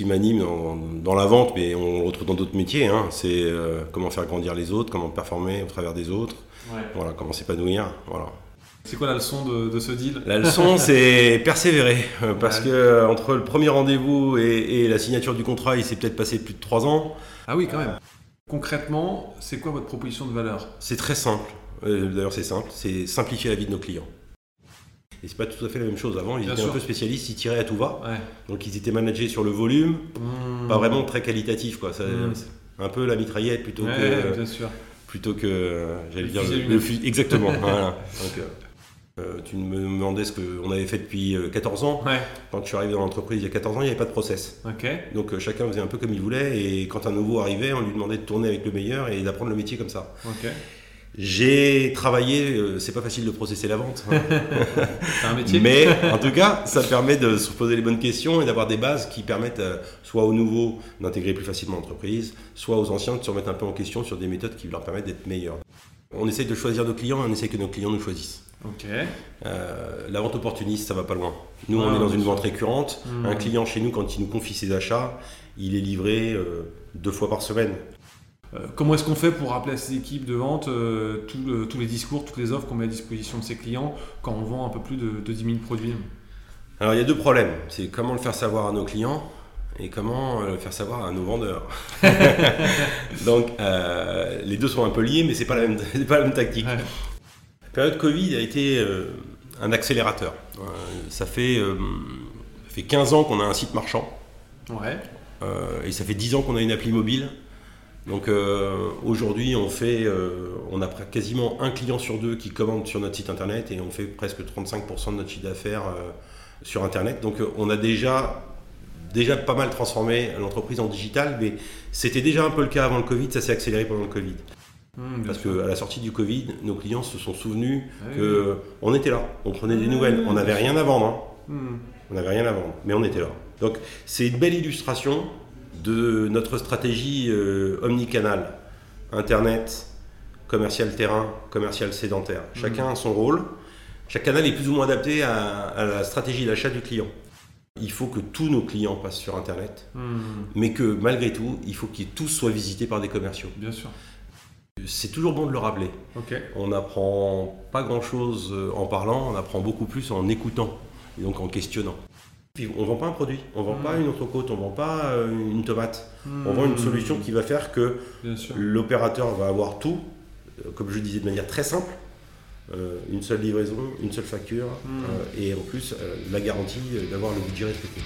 qui m'anime dans, dans la vente, mais on le retrouve dans d'autres métiers. hein. C'est euh, comment faire grandir les autres, comment performer au travers des autres, Ouais. voilà, comment s'épanouir. Voilà. C'est quoi la leçon de, de ce deal? La leçon, c'est persévérer. euh, Parce Ouais. que euh, entre le premier rendez-vous et, et la signature du contrat, il s'est peut-être passé plus de trois ans. Ah oui, quand même. Concrètement, c'est quoi votre proposition de valeur? C'est très simple. D'ailleurs, c'est simple. C'est simplifier la vie de nos clients. Et c'est pas tout à fait la même chose. Avant, ils Bien étaient sûr. un peu spécialistes, ils tiraient à tout va. Ouais. Donc, ils étaient managés sur le volume, Mmh. pas vraiment très qualitatif. Quoi. Ça- Mm. c'est Un peu la mitraillette plutôt Ouais, que, bien sûr. plutôt que euh, j'allais dire le, le fusil- Exactement. voilà. Donc, euh, euh, tu me demandais ce qu'on avait fait depuis euh, 14 ans. Ouais, Quand je suis arrivé dans l'entreprise il y a 14 ans, il n'y avait pas de process. ok. Donc euh, chacun faisait un peu comme il voulait et quand un nouveau arrivait, on lui demandait de tourner avec le meilleur et d'apprendre le métier comme ça. Ok. J'ai travaillé, euh, c'est pas facile de processer la vente, hein. C'est un métier mais en tout cas, ça permet de se poser les bonnes questions et d'avoir des bases qui permettent euh, soit aux nouveaux d'intégrer plus facilement l'entreprise, soit aux anciens de se remettre un peu en question sur des méthodes qui leur permettent d'être meilleurs. On essaye de choisir nos clients et on essaye que nos clients nous choisissent. Euh, la vente opportuniste, ça va pas loin. Nous, on est dans une vente récurrente. Un client chez nous, quand il nous confie ses achats, il est livré deux fois par semaine. Euh, comment est-ce qu'on fait pour rappeler à ces équipes de vente euh, le- tous les discours, toutes les offres qu'on met à disposition de ses clients quand on vend un peu plus de, de 10 000 produits? Alors, il y a deux problèmes. C'est comment le faire savoir à nos clients et comment euh, le faire savoir à nos vendeurs. Donc, euh, les deux sont un peu liés, mais c'est pas la même, c'est pas la même tactique. Ouais. La période Covid a été euh, un accélérateur. Ça, fait, ça fait 15 ans qu'on a un site marchand. Ouais. Et ça fait 10 ans qu'on a une appli mobile. Donc euh, aujourd'hui, on fait, euh, on a quasiment un client sur deux qui commande sur notre site internet et on fait presque 35% de notre chiffre d'affaires euh, sur internet. Donc on a déjà, déjà pas mal transformé l'entreprise en digital, mais c'était déjà un peu le cas avant le Covid, ça s'est accéléré pendant le Covid. Mmh, Parce qu'à la sortie du Covid, nos clients se sont souvenus Ah que on était là, on prenait des nouvelles, on n'avait rien à vendre. hein. Mmh. On n'avait rien à vendre, mais on était là. Donc c'est une belle illustration de notre stratégie euh, omnicanal. Internet, commercial terrain, commercial sédentaire. Chacun a son rôle. Chaque canal est plus ou moins adapté à, à la stratégie d'achat du client. Il faut que tous nos clients passent sur Internet, Mmh. mais que malgré tout, il faut qu'ils tous soient visités par des commerciaux. Bien sûr. C'est toujours bon de le rappeler. On n'apprend pas grand-chose euh, en parlant, on apprend beaucoup plus en écoutant et donc en questionnant. Puis on ne vend pas un produit, on ne vend pas une entrecôte, on ne vend pas euh, une tomate. On vend une solution qui va faire que l'opérateur va avoir tout, euh, comme je disais de manière très simple, euh, une seule livraison, une seule facture Mm. euh, et en plus euh, la garantie d'avoir le budget respecté.